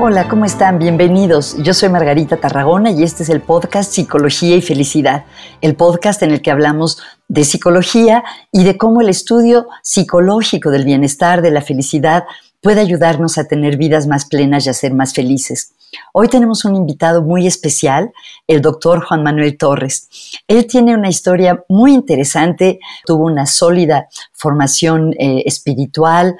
Hola, ¿cómo están? Bienvenidos. Yo soy Margarita Tarragona y este es el podcast Psicología y Felicidad, el podcast en el que hablamos de psicología y de cómo el estudio psicológico del bienestar, de la felicidad, puede ayudarnos a tener vidas más plenas y a ser más felices. Hoy tenemos un invitado muy especial, el doctor Juan Manuel Torres. Él tiene una historia muy interesante, tuvo una sólida formación eh, espiritual,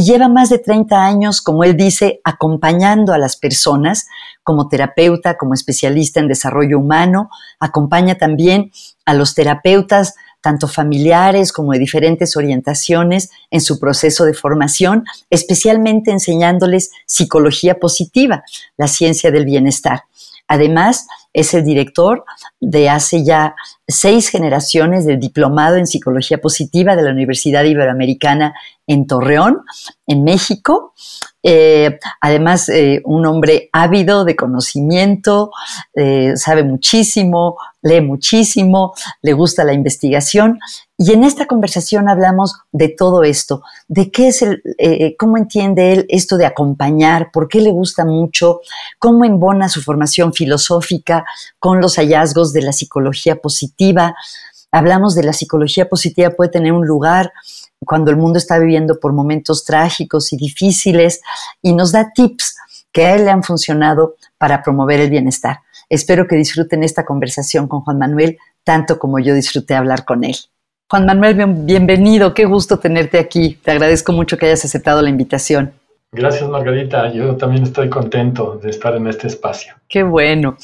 y lleva más de 30 años, como él dice, acompañando a las personas como terapeuta, como especialista en desarrollo humano, acompaña también a los terapeutas, tanto familiares como de diferentes orientaciones, en su proceso de formación, especialmente enseñándoles psicología positiva, la ciencia del bienestar. Además, es el director de hace ya seis generaciones del diplomado en psicología positiva de la Universidad Iberoamericana en Torreón, en México. Eh, además, eh, un hombre ávido de conocimiento, eh, sabe muchísimo, lee muchísimo, le gusta la investigación. Y en esta conversación hablamos de todo esto, de qué es el, cómo entiende él esto de acompañar, por qué le gusta mucho, cómo embona su formación filosófica con los hallazgos de la psicología positiva. Hablamos de la psicología positiva puede tener un lugar cuando el mundo está viviendo por momentos trágicos y difíciles y nos da tips que a él le han funcionado para promover el bienestar. Espero que disfruten esta conversación con Juan Manuel tanto como yo disfruté hablar con él. Juan Manuel, bienvenido, qué gusto tenerte aquí. Te agradezco mucho que hayas aceptado la invitación. Gracias, Margarita. Yo también estoy contento de estar en este espacio. Qué bueno.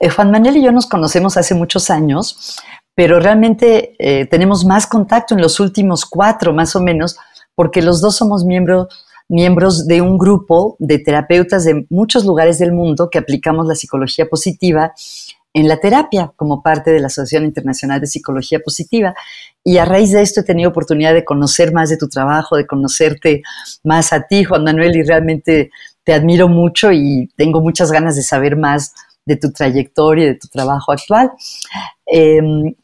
Eh, Juan Manuel y yo nos conocemos hace muchos años pero realmente eh, tenemos más contacto en los últimos cuatro más o menos, porque los dos somos miembros miembros de un grupo de terapeutas de muchos lugares del mundo que aplicamos la psicología positiva en la terapia como parte de la Asociación Internacional de Psicología Positiva. Y a raíz de esto he tenido oportunidad de conocer más de tu trabajo, de conocerte más a ti, Juan Manuel, y realmente te admiro mucho y tengo muchas ganas de saber más de tu trayectoria y de tu trabajo actual. Em,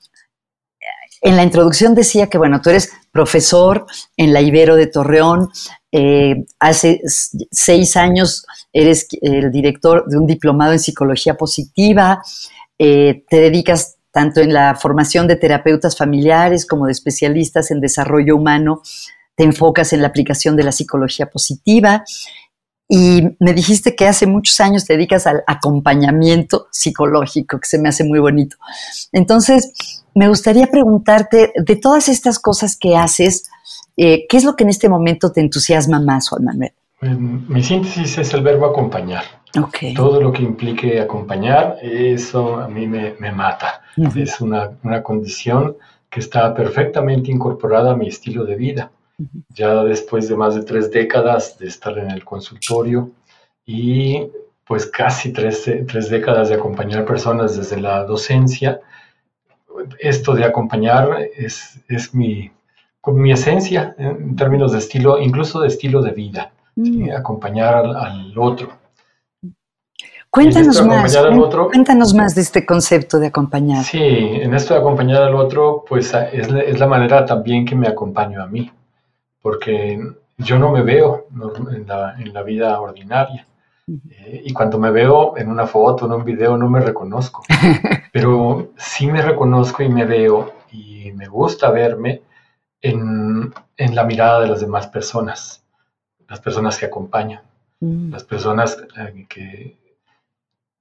en la introducción decía que, bueno, tú eres profesor en la Ibero de Torreón, eh, hace seis años eres el director de un diplomado en psicología positiva, eh, te dedicas tanto en la formación de terapeutas familiares como de especialistas en desarrollo humano, te enfocas en la aplicación de la psicología positiva y me dijiste que hace muchos años te dedicas al acompañamiento psicológico, que se me hace muy bonito. Entonces, me gustaría preguntarte, de todas estas cosas que haces, eh, ¿qué es lo que en este momento te entusiasma más, Juan Manuel? Mi síntesis es el verbo acompañar. Okay. Todo lo que implique acompañar, eso a mí me, mata. Es una, una condición que está perfectamente incorporada a mi estilo de vida ya después de más de tres décadas de estar en el consultorio y pues casi tres, tres décadas de acompañar personas desde la docencia, esto de acompañar es, es mi, mi esencia en términos de estilo, incluso de estilo de vida, mm. acompañar al, otro. Cuéntanos más, cuéntanos más de este concepto de acompañar. Sí, en esto de acompañar al otro, pues es, es la manera también que me acompaño a mí porque yo no me veo en la, vida ordinaria. Eh, y cuando me veo en una foto, en un video, no me reconozco. Pero sí me reconozco y me veo y me gusta verme en, la mirada de las demás personas, las personas que acompañan, mm. las personas eh, que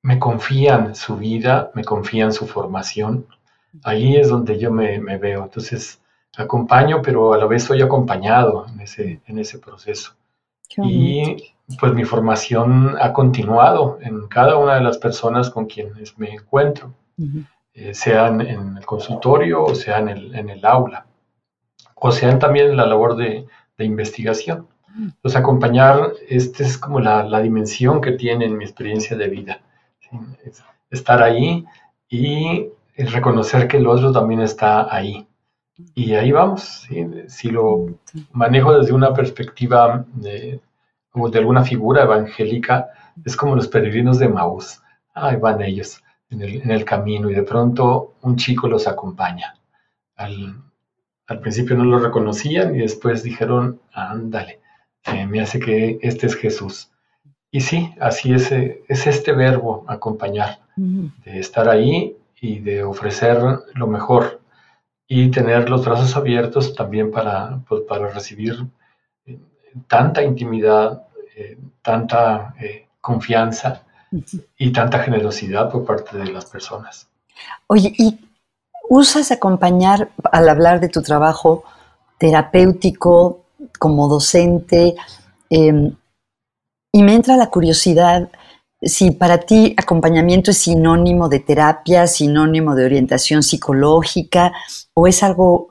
me confían su vida, me confían su formación. Ahí es donde yo me, me veo. Entonces, acompaño, pero a la vez soy acompañado en ese, en ese proceso. Y pues mi formación ha continuado en cada una de las personas con quienes me encuentro, eh, sean en el consultorio o sea en el, en el aula, o sean también en la labor de, de investigación. Entonces, pues, acompañar, esta es como la, la, dimensión que tiene en mi experiencia de vida. Estar ahí y reconocer que el otro también está ahí. Y ahí vamos. Si lo manejo desde una perspectiva de, de alguna figura evangélica, es como los peregrinos de Maús. Ahí van ellos en el, camino y de pronto un chico los acompaña. Al, al principio no lo reconocían y después dijeron, ándale, me hace que este es Jesús. Y sí, así es, eh, es este verbo, acompañar, de estar ahí y de ofrecer lo mejor y tener los brazos abiertos también para, pues, para recibir eh, tanta intimidad, eh, tanta confianza y tanta generosidad por parte de las personas. Oye, ¿y usas acompañar al hablar de tu trabajo terapéutico como docente? Em, y me entra la curiosidad si para ti acompañamiento es sinónimo de terapia, sinónimo de orientación psicológica o es algo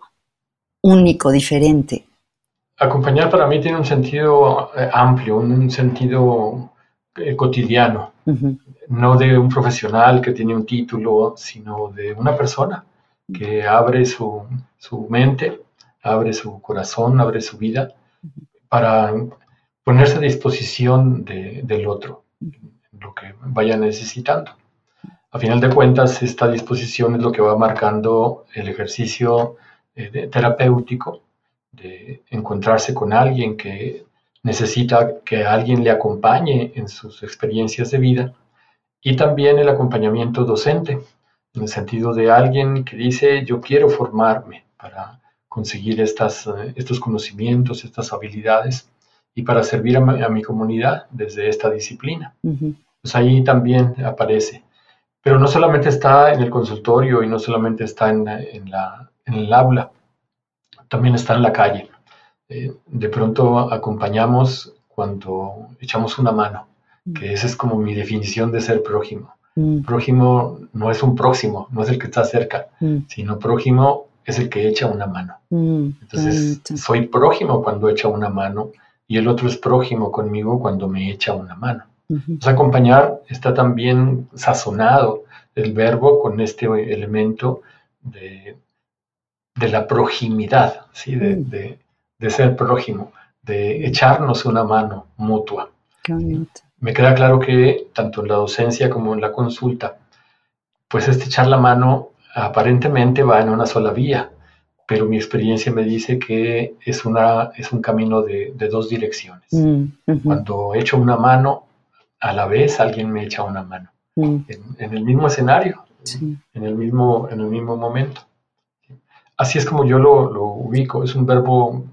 único, diferente. Acompañar para mí tiene un sentido eh, amplio, un sentido eh, cotidiano, no de un profesional que tiene un título, sino de una persona que abre su, su mente, abre su corazón, abre su vida para ponerse a disposición del otro, lo que vaya necesitando. A final de cuentas, esta disposición es lo que va marcando el ejercicio eh, terapéutico de encontrarse con alguien que necesita que alguien le acompañe en sus experiencias de vida y también el acompañamiento docente, en el sentido de alguien que dice yo quiero formarme para conseguir estas, eh, estos conocimientos, estas habilidades y para servir a mi, comunidad desde esta disciplina. Pues ahí también aparece. Pero no solamente está en el consultorio y no solamente está en, la, en el aula, también está en la calle. Eh, de pronto acompañamos cuando echamos una mano, mm. que esa es como mi definición de ser prójimo. Mm. Prójimo no es un próximo, no es el que está cerca, mm. sino prójimo es el que echa una mano. Entonces, soy prójimo cuando echa una mano y el otro es prójimo conmigo cuando me echa una mano. acompañar está también sazonado el verbo con este elemento de, la proximidad, ¿sí? Mm. de, ser prójimo, de echarnos una mano mutua. Me queda claro que tanto en la docencia como en la consulta, pues este echar la mano aparentemente va en una sola vía, pero mi experiencia me dice que es, una, es un camino de, dos direcciones. Mm, Cuando echo una mano, a la vez alguien me echa una mano, mm. en, el mismo escenario, en, el mismo, en el mismo momento. Así es como yo lo, ubico, es un verbo,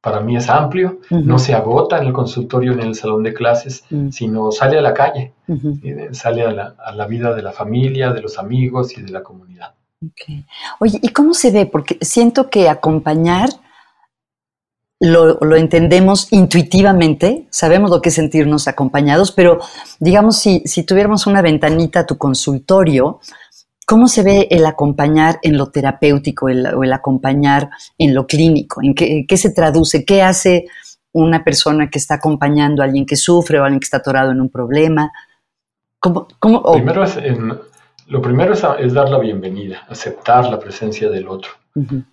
para mí es amplio, no se agota en el consultorio en el salón de clases, mm. sino sale a la calle, sale a la, a la vida de la familia, de los amigos y de la comunidad. Oye, ¿y cómo se ve? Porque siento que acompañar lo, entendemos intuitivamente, sabemos lo que es sentirnos acompañados, pero digamos, si, tuviéramos una ventanita a tu consultorio, ¿cómo se ve el acompañar en lo terapéutico o el acompañar en lo clínico? ¿En qué, se traduce? ¿Qué hace una persona que está acompañando a alguien que sufre o a alguien que está atorado en un problema? ¿Cómo, Primero es lo primero es, dar la bienvenida, aceptar la presencia del otro.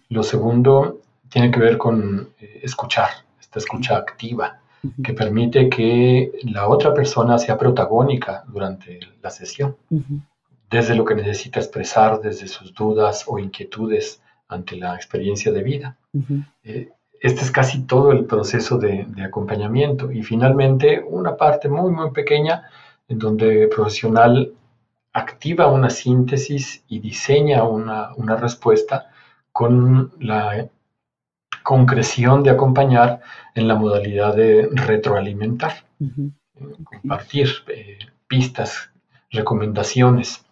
Lo segundo tiene que ver con eh, escuchar, esta escucha activa, que permite que la otra persona sea protagónica durante la sesión, desde lo que necesita expresar, desde sus dudas o inquietudes ante la experiencia de vida. Eh, este es casi todo el proceso de, de, acompañamiento. Y finalmente, una parte muy, muy pequeña en donde el profesional activa una síntesis y diseña una, respuesta con la concreción de acompañar en la modalidad de retroalimentar, compartir eh, pistas, recomendaciones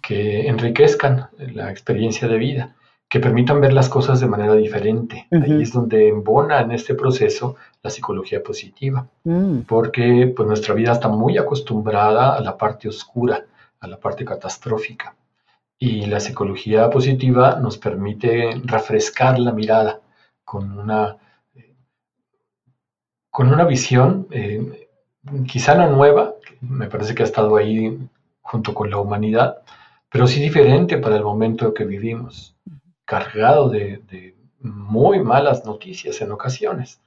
que enriquezcan la experiencia de vida, que permitan ver las cosas de manera diferente. Ahí es donde embona en este proceso la psicología positiva, mm. porque pues, nuestra vida está muy acostumbrada a la parte oscura, a la parte catastrófica. Y la psicología positiva nos permite refrescar la mirada con una, con una visión, eh, quizá no nueva, me parece que ha estado ahí junto con la humanidad, pero sí diferente para el momento que vivimos, cargado de, de muy malas noticias en ocasiones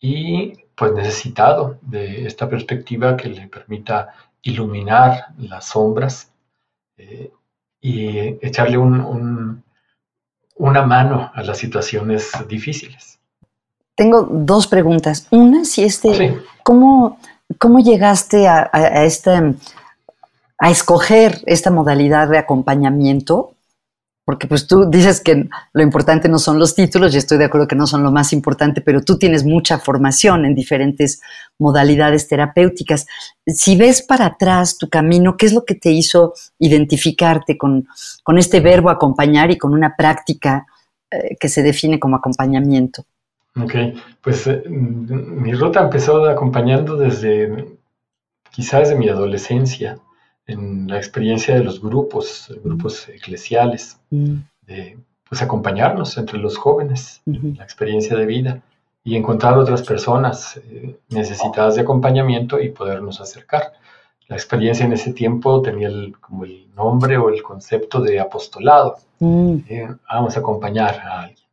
y pues necesitado de esta perspectiva que le permita iluminar las sombras eh, y echarle una mano a las situaciones difíciles. Tengo dos preguntas. Una, si este, ¿cómo ¿cómo llegaste a, a escoger esta modalidad de acompañamiento? Porque pues tú dices que lo importante no son los títulos, y estoy de acuerdo que no son lo más importante, pero tú tienes mucha formación en diferentes modalidades terapéuticas. Si ves para atrás tu camino, ¿qué es lo que te hizo identificarte con, con este verbo acompañar y con una práctica eh, que se define como acompañamiento? Ok, pues eh, mi ruta empezó acompañando desde, quizás desde mi adolescencia en la experiencia de los grupos, grupos eclesiales, mm. de pues acompañarnos entre los jóvenes, la experiencia de vida y encontrar otras personas eh, necesitadas de acompañamiento y podernos acercar. La experiencia en ese tiempo tenía el, como el nombre o el concepto de apostolado. Mm. Eh, vamos a acompañar a alguien.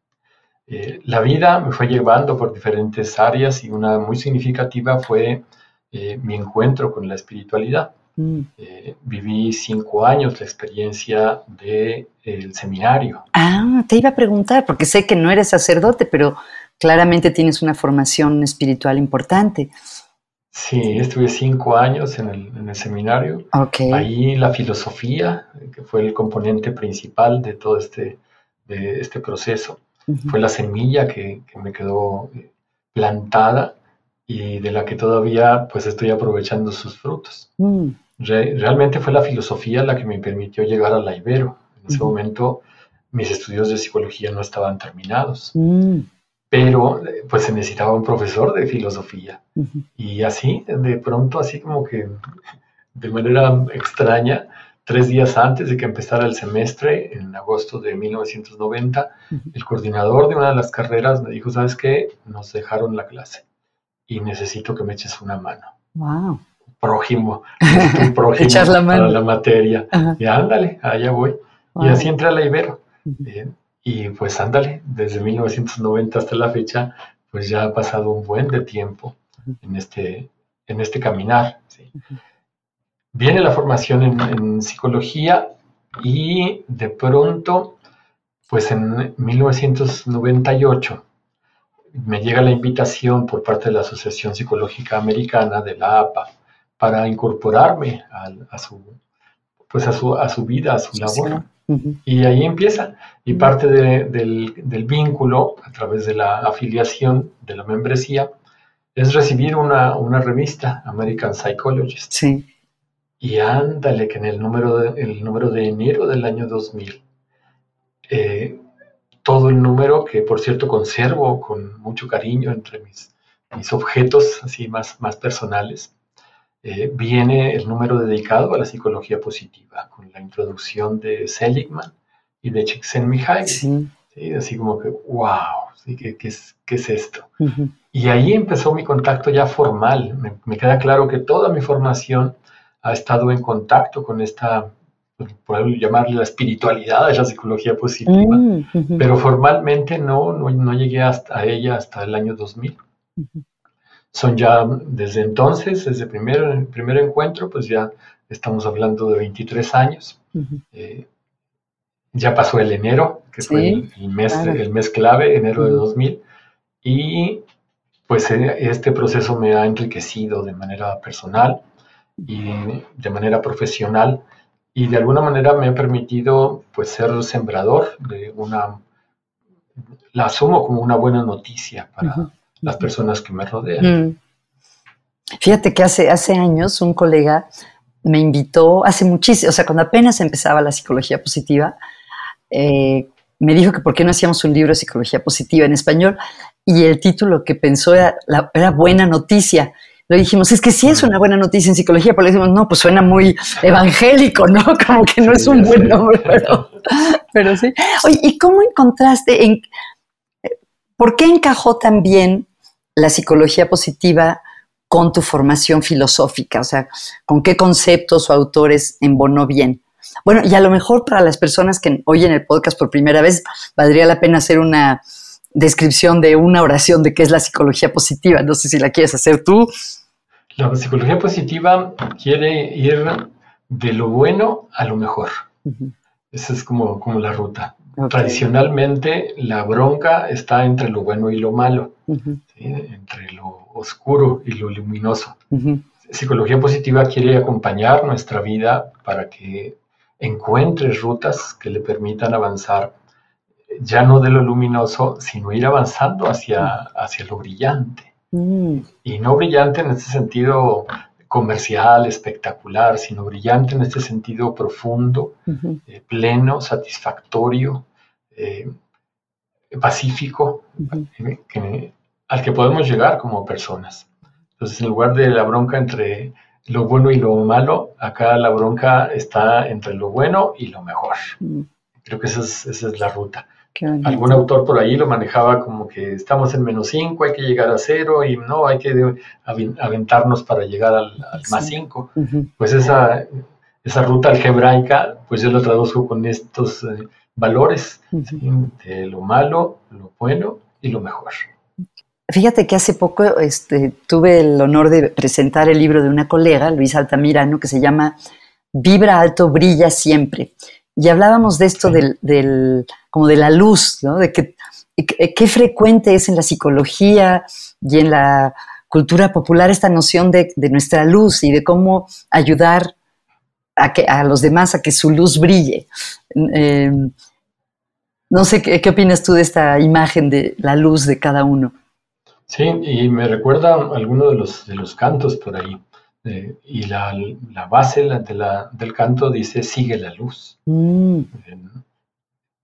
Eh, la vida me fue llevando por diferentes áreas y una muy significativa fue mi encuentro con la espiritualidad. Mm. Eh, viví cinco años la experiencia del el seminario. Ah, te iba a preguntar, porque sé que no eres sacerdote, pero claramente tienes una formación espiritual importante. Sí, estuve cinco años en el, seminario. Ahí la filosofía, que fue el componente principal de todo este, de este proceso, fue la semilla que, que, me quedó plantada y de la que todavía pues estoy aprovechando sus frutos. Mm. realmente fue la filosofía la que me permitió llegar a la Ibero. En ese momento mis estudios de psicología no estaban terminados, mm. pero pues se necesitaba un profesor de filosofía. Y así, de pronto, así como que de manera extraña, tres días antes de que empezara el semestre, en agosto de 1990, el coordinador de una de las carreras me dijo, ¿sabes qué? Nos dejaron la clase y necesito que me eches una mano. Wow. Prójimo, un prójimo Echar la mano. para la materia. Y ándale, allá voy. Y así entré a la Ibero. y pues ándale, desde 1990 hasta la fecha, pues ya ha pasado un buen de tiempo en este, en este caminar. Viene la formación en, en psicología y de pronto, pues en 1998, me llega la invitación por parte de la Asociación Psicológica Americana de la APA para incorporarme a, su, pues a, su, a su vida, a su labor. Y ahí empieza. Y parte del, vínculo a través de la afiliación de la membresía es recibir una, revista, American Psychologist. Sí. Y ándale, que en el número de, el número de enero del año 2000 eh, todo el número, que por cierto conservo con mucho cariño entre mis, mis objetos así más, más personales, eh, viene el número dedicado a la psicología positiva, con la introducción de Seligman y de Csikszentmihalyi. Sí. Así como que, wow, ¿qué, qué, es, qué es, esto? Y ahí empezó mi contacto ya formal. Me, me, queda claro que toda mi formación ha estado en contacto con esta podemos llamarle la espiritualidad de la psicología positiva, mm, pero formalmente no, no, llegué hasta ella hasta el año 2000. Son ya desde entonces, desde el primer, primer encuentro, pues ya estamos hablando de 23 años. Eh, ya pasó el enero, que fue el, mes, el mes clave, enero de 2000, y pues eh, este proceso me ha enriquecido de manera personal y de manera profesional y de alguna manera me ha permitido pues ser sembrador de una, la asumo como una buena noticia para las personas que me rodean. Mm. Fíjate que hace, hace años un colega me invitó, hace muchísimo, o sea, cuando apenas empezaba la psicología positiva, eh, me dijo que por qué no hacíamos un libro de psicología positiva en español y el título que pensó era, la, era Buena Noticia lo dijimos, es que sí es una buena noticia en psicología, pero le dijimos, no, pues suena muy evangélico, ¿no? Como que no es un buen nombre, pero, sí. Oye, ¿y cómo encontraste, en, por qué encajó también la psicología positiva con tu formación filosófica? O sea, ¿con qué conceptos o autores embonó bien? Bueno, y a lo mejor para las personas que oyen el podcast por primera vez, valdría la pena hacer una descripción de una oración de qué es la psicología positiva. No sé si la quieres hacer tú la psicología positiva quiere ir de lo bueno a lo mejor. Esa es como, como la ruta. Tradicionalmente la bronca está entre lo bueno y lo malo, entre lo oscuro y lo luminoso. Psicología positiva quiere acompañar nuestra vida para que encuentre rutas que le permitan avanzar ya no de lo luminoso, sino ir avanzando hacia, hacia lo brillante. Mm. Y no brillante en este sentido comercial, espectacular, sino brillante en este sentido profundo, eh, pleno, satisfactorio, eh, pacífico, eh, al que podemos llegar como personas. Entonces, en lugar de la bronca entre lo bueno y lo malo, acá la bronca está entre lo bueno y lo mejor. Mm. Creo que esa es la ruta. Algún autor por ahí lo manejaba como que estamos en menos 5, hay que llegar a cero y no, hay que aventarnos para llegar al, más 5. Pues esa, esa ruta algebraica, pues yo lo traduzco con estos eh, valores de lo malo, lo bueno y lo mejor. Fíjate que hace poco este, tuve el honor de presentar el libro de una colega, Luis Altamirano, que se llama Vibra alto, brilla siempre. Y hablábamos de esto del, como de la luz, ¿no? De que, qué frecuente es en la psicología y en la cultura popular esta noción de, nuestra luz y de cómo ayudar a, que, a los demás a que su luz brille. Em, no sé, ¿qué, ¿qué, opinas tú de esta imagen de la luz de cada uno? Sí, y me recuerda alguno de los, de los cantos por ahí. Eh, y la, base del canto dice, sigue la luz. Mm. Eh,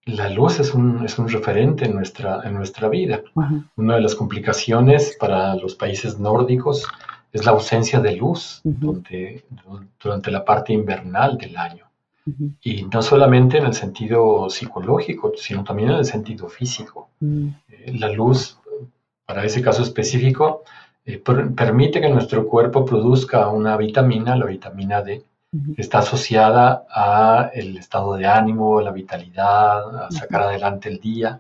la luz es un, es un referente en nuestra, en nuestra vida. Una de las complicaciones para los países nórdicos es la ausencia de luz durante, la parte invernal del año. Y no solamente en el sentido psicológico, sino también en el sentido físico. Mm. Eh, la luz, para ese caso específico, eh, permite que nuestro cuerpo produzca una vitamina, la vitamina D, que está asociada a el estado de ánimo, la vitalidad, a sacar adelante el día.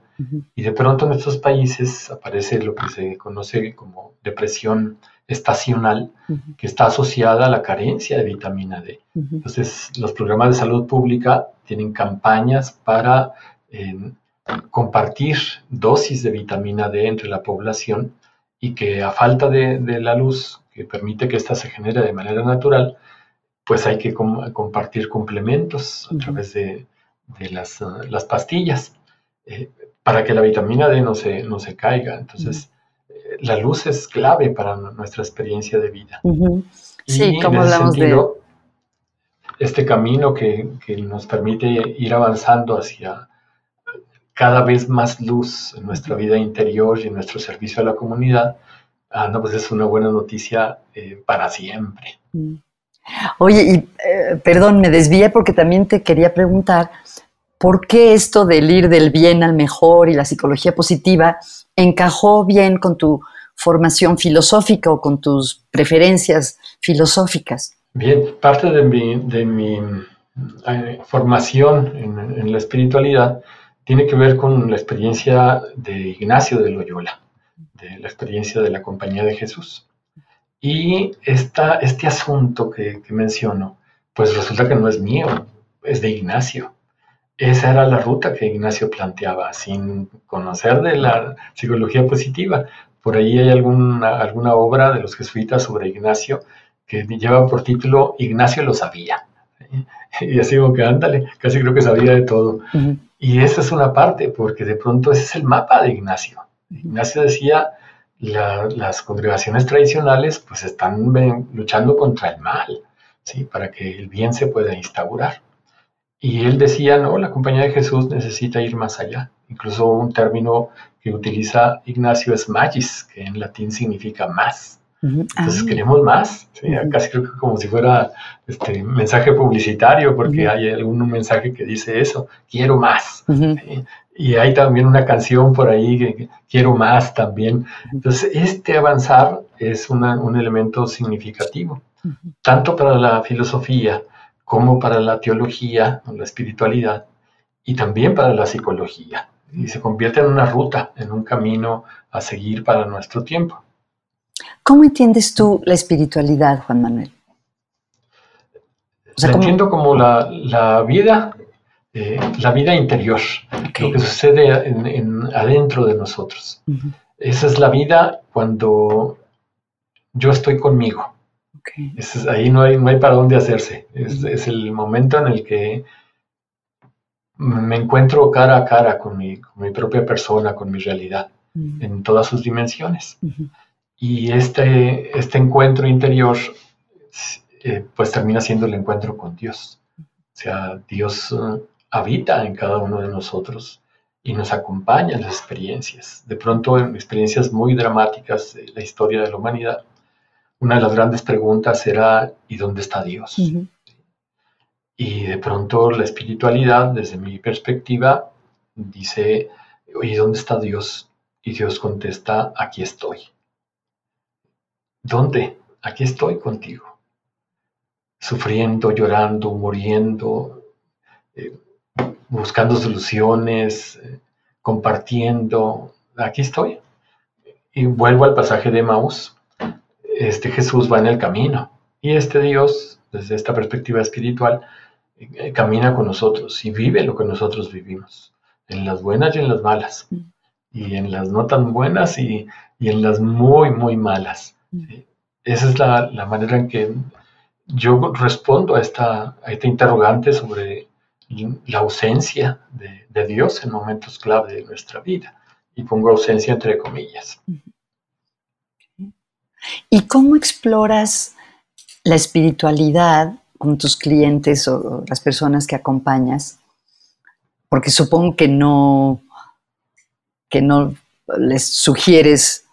Y de pronto en estos países aparece lo que se conoce como depresión estacional, que está asociada a la carencia de vitamina D. Entonces, los programas de salud pública tienen campañas para eh, compartir dosis de vitamina D entre la población y que a falta de, la luz que permite que ésta se genere de manera natural, pues hay que compartir complementos a través de, las, pastillas eh, para que la vitamina D no se, no se caiga. Entonces, eh, la luz es clave para nuestra experiencia de vida. Sí, como hablamos de... Este camino que, que nos permite ir avanzando hacia cada vez más luz en nuestra vida interior y en nuestro servicio a la comunidad, ah, no, pues es una buena noticia eh, para siempre. Mm. Oye, y eh, perdón, me desvié porque también te quería preguntar, ¿por qué esto del ir del bien al mejor y la psicología positiva encajó bien con tu formación filosófica o con tus preferencias filosóficas? Bien, parte de mi, de mi eh, formación en, en la espiritualidad tiene que ver con la experiencia de Ignacio de Loyola, de la experiencia de la Compañía de Jesús. Y esta, este asunto que, menciono, pues resulta que no es mío, es de Ignacio. Esa era la ruta que Ignacio planteaba, sin conocer de la psicología positiva. Por ahí hay alguna, alguna obra de los jesuitas sobre Ignacio que lleva por título Ignacio lo sabía. Y así como que ándale, casi creo que sabía de todo. Y esa es una parte, porque de pronto ese es el mapa de Ignacio. Ignacio decía, las congregaciones tradicionales pues están luchando contra el mal, ¿sí? para que el bien se pueda instaurar. Y él decía, no, la compañía de Jesús necesita ir más allá. Incluso un término que utiliza Ignacio es magis, que en latín significa más. Entonces ah. queremos más, casi creo que como si fuera este mensaje publicitario, porque hay algún mensaje que dice eso, quiero más. Y hay también una canción por ahí que, quiero más también. Entonces este avanzar es un elemento significativo, tanto para la filosofía como para la teología, la espiritualidad, y también para la psicología. Y se convierte en una ruta, en un camino a seguir para nuestro tiempo. ¿Cómo entiendes tú la espiritualidad, Juan Manuel? O entiendo como la, vida, eh, la vida interior, lo que sucede en, adentro de nosotros. Esa es la vida cuando yo estoy conmigo. ahí no hay, no hay para dónde hacerse. Es, el momento en el que me encuentro cara a cara con mi, propia persona, con mi realidad, en todas sus dimensiones. Y este, este encuentro interior, eh, pues termina siendo el encuentro con Dios. O sea, Dios eh, habita en cada uno de nosotros y nos acompaña en las experiencias. De pronto, en experiencias muy dramáticas de la historia de la humanidad, una de las grandes preguntas era, ¿y dónde está Dios? Y de pronto la espiritualidad, desde mi perspectiva, dice, ¿y dónde está Dios? Y Dios contesta, aquí estoy. ¿Dónde? Aquí estoy contigo. Sufriendo, llorando, muriendo, eh, buscando soluciones, eh, compartiendo. Aquí estoy. Y vuelvo al pasaje de Maús. Este Jesús va en el camino y este Dios, desde esta perspectiva espiritual, eh, camina con nosotros y vive lo que nosotros vivimos, en las buenas y en las malas, y en las no tan buenas y, en las muy, muy malas. Esa es la, manera en que yo respondo a esta, a esta interrogante sobre la ausencia de, Dios en momentos clave de nuestra vida. Y pongo ausencia entre comillas. ¿Y cómo exploras la espiritualidad con tus clientes o las personas que acompañas? Porque supongo que no, que no les sugieres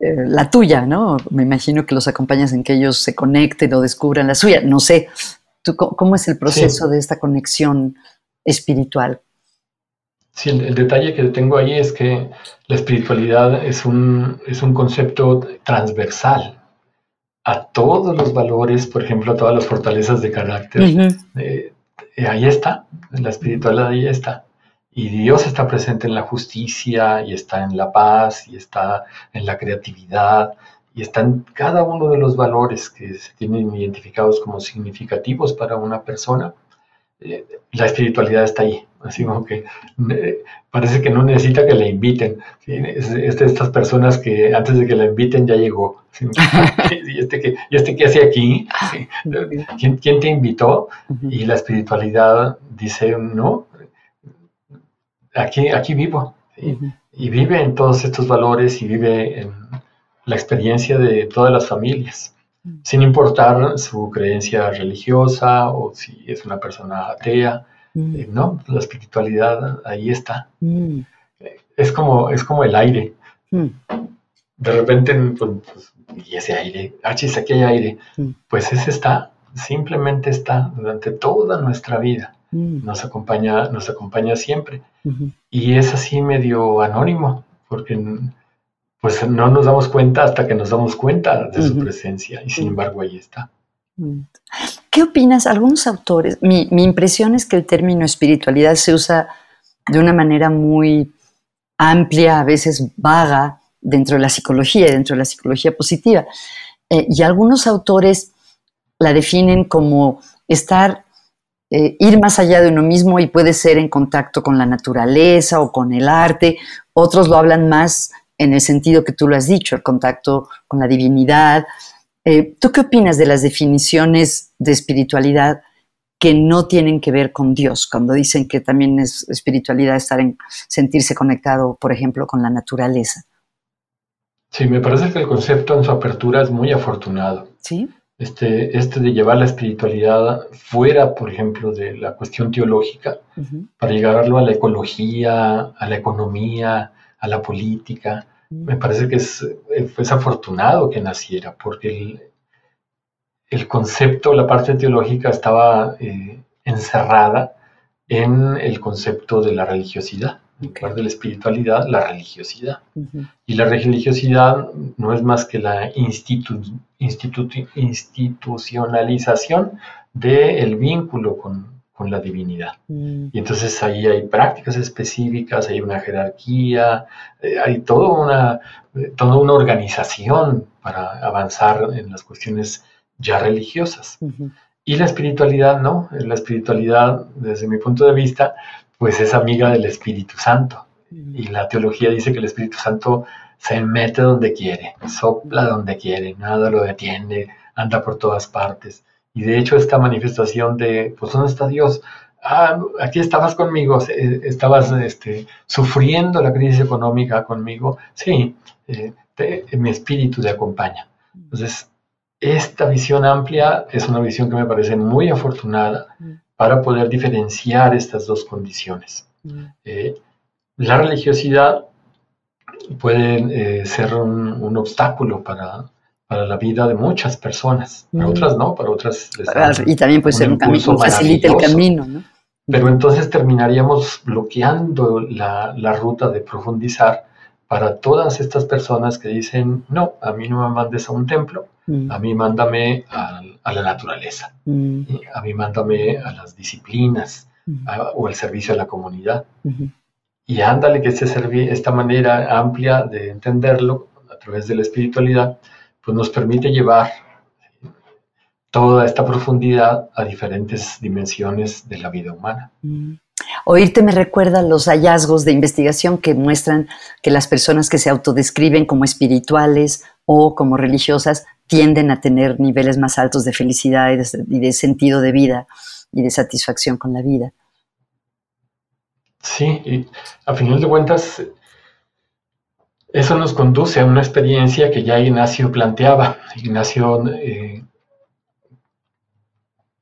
eh, la tuya, ¿no? Me imagino que los acompañas en que ellos se conecten o descubran la suya. No sé, ¿Cómo es el proceso de esta conexión espiritual? Sí, el, detalle que tengo ahí es que la espiritualidad es un, es un concepto transversal a todos los valores, por ejemplo, a todas las fortalezas de carácter. Eh, eh, ahí está, la espiritualidad ahí está. Y Dios está presente en la justicia, y está en la paz, y está en la creatividad, y están cada uno de los valores que se tienen identificados como significativos para una persona, eh, la espiritualidad está ahí. Así como que eh, parece que no necesita que la inviten. Es, de estas personas que antes de que la inviten ya llegó. ¿Y, este que, ¿Y este qué hace aquí? ¿Quién, ¿Quién, te invitó? Y la espiritualidad dice, no, aquí, aquí vivo. Y vive en todos estos valores y vive en la experiencia de todas las familias, sin importar su creencia religiosa o si es una persona atea, eh, ¿no? La espiritualidad ahí está. Mm. Es, como, es como el aire. De repente, pues, pues, y ese aire, ah, aquí hay aire, pues ese está, simplemente está durante toda nuestra vida. Nos acompaña, nos acompaña siempre. Y es así medio anónimo, porque pues no nos damos cuenta hasta que nos damos cuenta de su presencia y sin embargo ahí está. Mm. ¿Qué opinas? Algunos autores, mi, impresión es que el término espiritualidad se usa de una manera muy amplia, a veces vaga, dentro de la psicología dentro de la psicología positiva. Eh, y algunos autores la definen como estar, eh, ir más allá de uno mismo y puede ser en contacto con la naturaleza o con el arte. Otros lo hablan más en el sentido que tú lo has dicho, el contacto con la divinidad. Eh, ¿Tú qué opinas de las definiciones de espiritualidad que no tienen que ver con Dios, cuando dicen que también es espiritualidad estar en sentirse conectado, por ejemplo, con la naturaleza? Sí, me parece que el concepto en su apertura es muy afortunado. Sí. Este, este de llevar la espiritualidad fuera, por ejemplo, de la cuestión teológica, para llegarlo a la ecología, a la economía, a la política, me parece que es, eh, es afortunado que naciera, porque el, concepto, la parte teológica estaba eh, encerrada en el concepto de la religiosidad. En lugar de la espiritualidad, la religiosidad. Y la religiosidad no es más que la institucionalización del vínculo con, con la divinidad. Mm. Y entonces ahí hay prácticas específicas, hay una jerarquía, eh, hay toda una, eh, toda una organización para avanzar en las cuestiones ya religiosas. Y la espiritualidad, ¿no? La espiritualidad, desde mi punto de vista, pues es amiga del Espíritu Santo. Y la teología dice que el Espíritu Santo se mete donde quiere, sopla donde quiere, nada lo detiene, anda por todas partes. Y de hecho esta manifestación de, pues, ¿dónde está Dios? Ah, aquí estabas conmigo, estabas este, sufriendo la crisis económica conmigo. Sí, eh, mi espíritu te acompaña. Entonces, esta visión amplia es una visión que me parece muy afortunada para poder diferenciar estas dos condiciones. Eh, la religiosidad puede eh, ser un, obstáculo para, la vida de muchas personas, para otras no, para otras Y también puede ser un camino, facilita el camino, ¿no? Pero entonces terminaríamos bloqueando la, la, ruta de profundizar para todas estas personas que dicen, no, a mí no me mandes a un templo, a mí mándame a, la naturaleza, a mí mándame a las disciplinas o al servicio a la comunidad. Y ándale que este esta manera amplia de entenderlo a través de la espiritualidad, pues nos permite llevar toda esta profundidad a diferentes dimensiones de la vida humana. Oírte me recuerda los hallazgos de investigación que muestran que las personas que se autodescriben como espirituales o como religiosas tienden a tener niveles más altos de felicidad y de, sentido de vida y de satisfacción con la vida. Sí, y a final de cuentas, eso nos conduce a una experiencia que ya Ignacio planteaba. Ignacio, eh,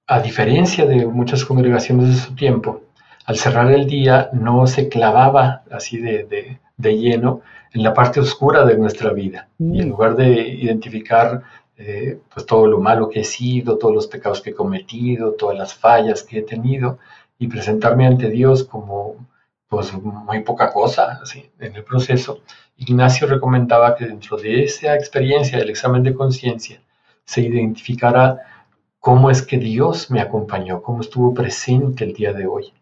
a diferencia de muchas congregaciones de su tiempo, al cerrar el día no se clavaba así de, lleno en la parte oscura de nuestra vida. Y en mm. lugar de identificar eh, pues todo lo malo que he sido, todos los pecados que he cometido, todas las fallas que he tenido y presentarme ante Dios como pues muy poca cosa en el proceso. Ignacio recomendaba que dentro de esa experiencia del examen de conciencia se identificara cómo es que Dios me acompañó, cómo estuvo presente el día de hoy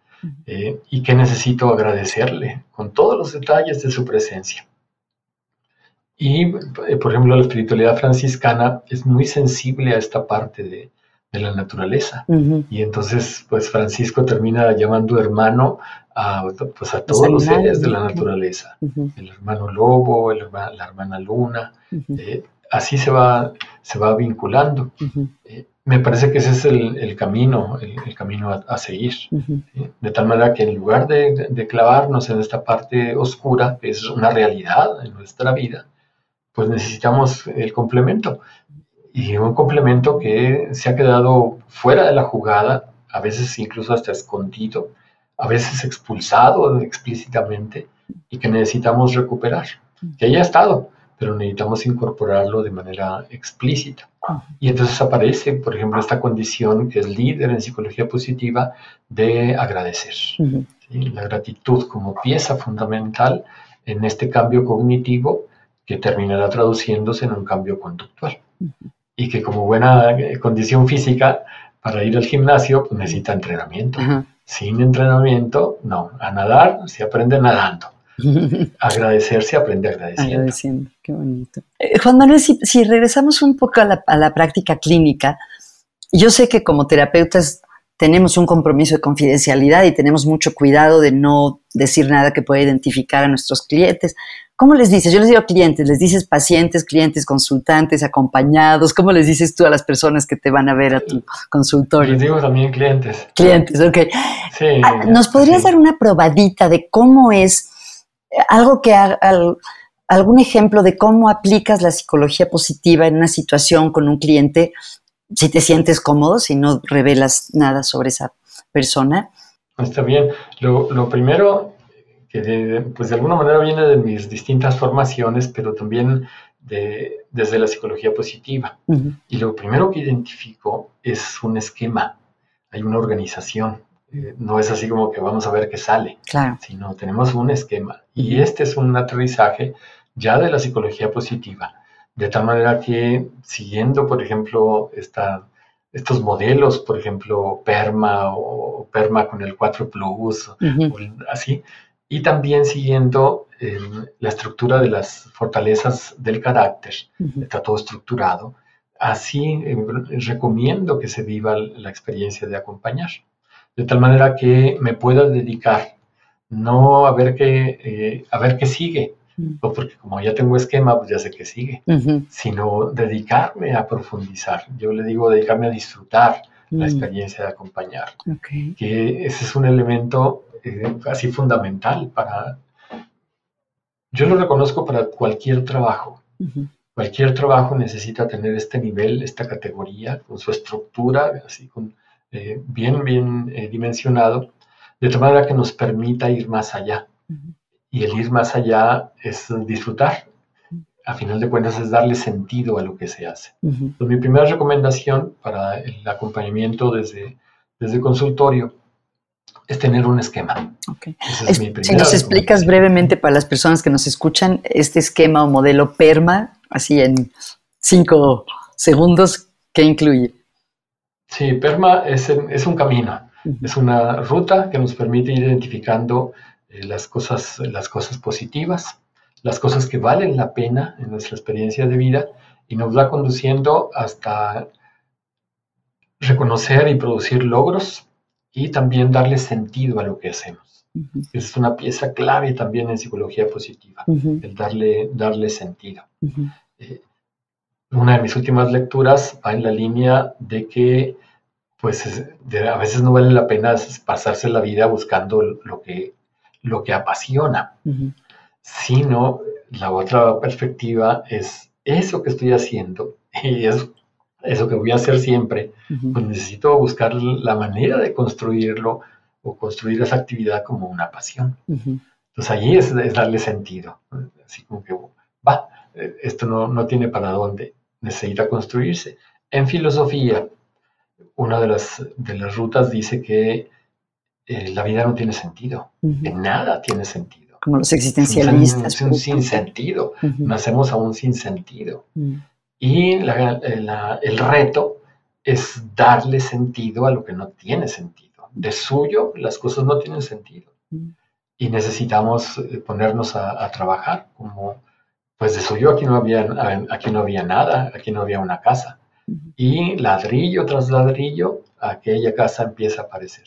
eh, y qué necesito agradecerle con todos los detalles de su presencia. Y, eh, por ejemplo, la espiritualidad franciscana es muy sensible a esta parte de, la naturaleza. Y entonces, pues Francisco termina llamando hermano a, pues, a todos los, seres de la naturaleza. El hermano lobo, la hermana luna. Eh, así se va, se va vinculando. Eh, me parece que ese es el, camino, el, camino a, seguir. De tal manera que en lugar de, de, clavarnos en esta parte oscura, que es una realidad en nuestra vida, pues necesitamos el complemento. Y un complemento que se ha quedado fuera de la jugada, a veces incluso hasta escondido, a veces expulsado explícitamente y que necesitamos recuperar, que haya estado, pero necesitamos incorporarlo de manera explícita. Y entonces aparece, por ejemplo, esta condición que es líder en psicología positiva de agradecer. La gratitud como pieza fundamental en este cambio cognitivo que terminará traduciéndose en un cambio conductual. Y que como buena eh, condición física, para ir al gimnasio, pues necesita entrenamiento. Sin entrenamiento, no. A nadar se aprende nadando. Agradecer se aprende agradeciendo. Agradeciendo, qué bonito. Eh, Juan Manuel, si, regresamos un poco a la, a la práctica clínica, yo sé que como terapeutas tenemos un compromiso de confidencialidad y tenemos mucho cuidado de no decir nada que pueda identificar a nuestros clientes. ¿Cómo les dices? Yo les digo clientes, les dices pacientes, clientes, consultantes, acompañados. ¿Cómo les dices tú a las personas que te van a ver a tu consultorio? Les digo también clientes. Clientes, ok. Sí, ah, ¿Nos podrías dar una probadita de cómo es algo que algún ejemplo de cómo aplicas la psicología positiva en una situación con un cliente si te sientes cómodo, si no revelas nada sobre esa persona. Está bien. Lo, primero, que de, pues de alguna manera viene de mis distintas formaciones, pero también de, desde la psicología positiva. Y lo primero que identifico es un esquema, hay una organización. Eh, no es así como que vamos a ver qué sale, sino tenemos un esquema. Y este es un aterrizaje ya de la psicología positiva de tal manera que siguiendo, por ejemplo, esta, estos modelos, por ejemplo, PERMA o PERMA con el 4 Plus, así, y también siguiendo em, la estructura de las fortalezas del carácter, está todo estructurado, así em, recomiendo que se viva la experiencia de acompañar, de tal manera que me pueda dedicar no a ver qué, eh, a ver qué sigue, o porque como ya tengo esquema, pues ya sé que sigue, sino dedicarme a profundizar. Yo le digo dedicarme a disfrutar la experiencia de acompañar, que ese es un elemento eh, así fundamental para... Yo lo reconozco para cualquier trabajo. Cualquier trabajo necesita tener este nivel, esta categoría, con su estructura, así con, eh, bien, bien eh, dimensionado, de tal manera que nos permita ir más allá. Y el ir más allá es disfrutar. A final de cuentas es darle sentido a lo que se hace. mi primera recomendación para el acompañamiento desde, desde consultorio es tener un esquema. si nos explicas brevemente para las personas que nos escuchan este esquema o modelo PERMA, así en cinco segundos, ¿qué incluye? Sí, PERMA es, es un camino, es una ruta que nos permite ir identificando eh, las, cosas, las cosas positivas, las cosas que valen la pena en nuestra experiencia de vida y nos va conduciendo hasta reconocer y producir logros y también darle sentido a lo que hacemos. Es una pieza clave también en psicología positiva, el darle, darle sentido. Eh, una de mis últimas lecturas va en la línea de que pues a veces no vale la pena pasarse la vida buscando lo que, lo que apasiona, sino la otra perspectiva es eso que estoy haciendo y es eso que voy a hacer siempre, pues necesito buscar la manera de construirlo o construir esa actividad como una pasión. Entonces allí es, darle sentido, así como que va, esto no, no, tiene para dónde, necesita construirse. En filosofía, una de las, de las rutas dice que eh, la vida no tiene sentido, que nada tiene sentido. Como los existencialistas. Es un, sin sentido, nacemos aún sin sentido. Y el reto es darle sentido a lo que no tiene sentido. De suyo, las cosas no tienen sentido. Mm. Y necesitamos eh, ponernos a, trabajar como, pues de suyo aquí no, había, aquí no había nada, aquí no había una casa. Y ladrillo tras ladrillo, aquella casa empieza a aparecer.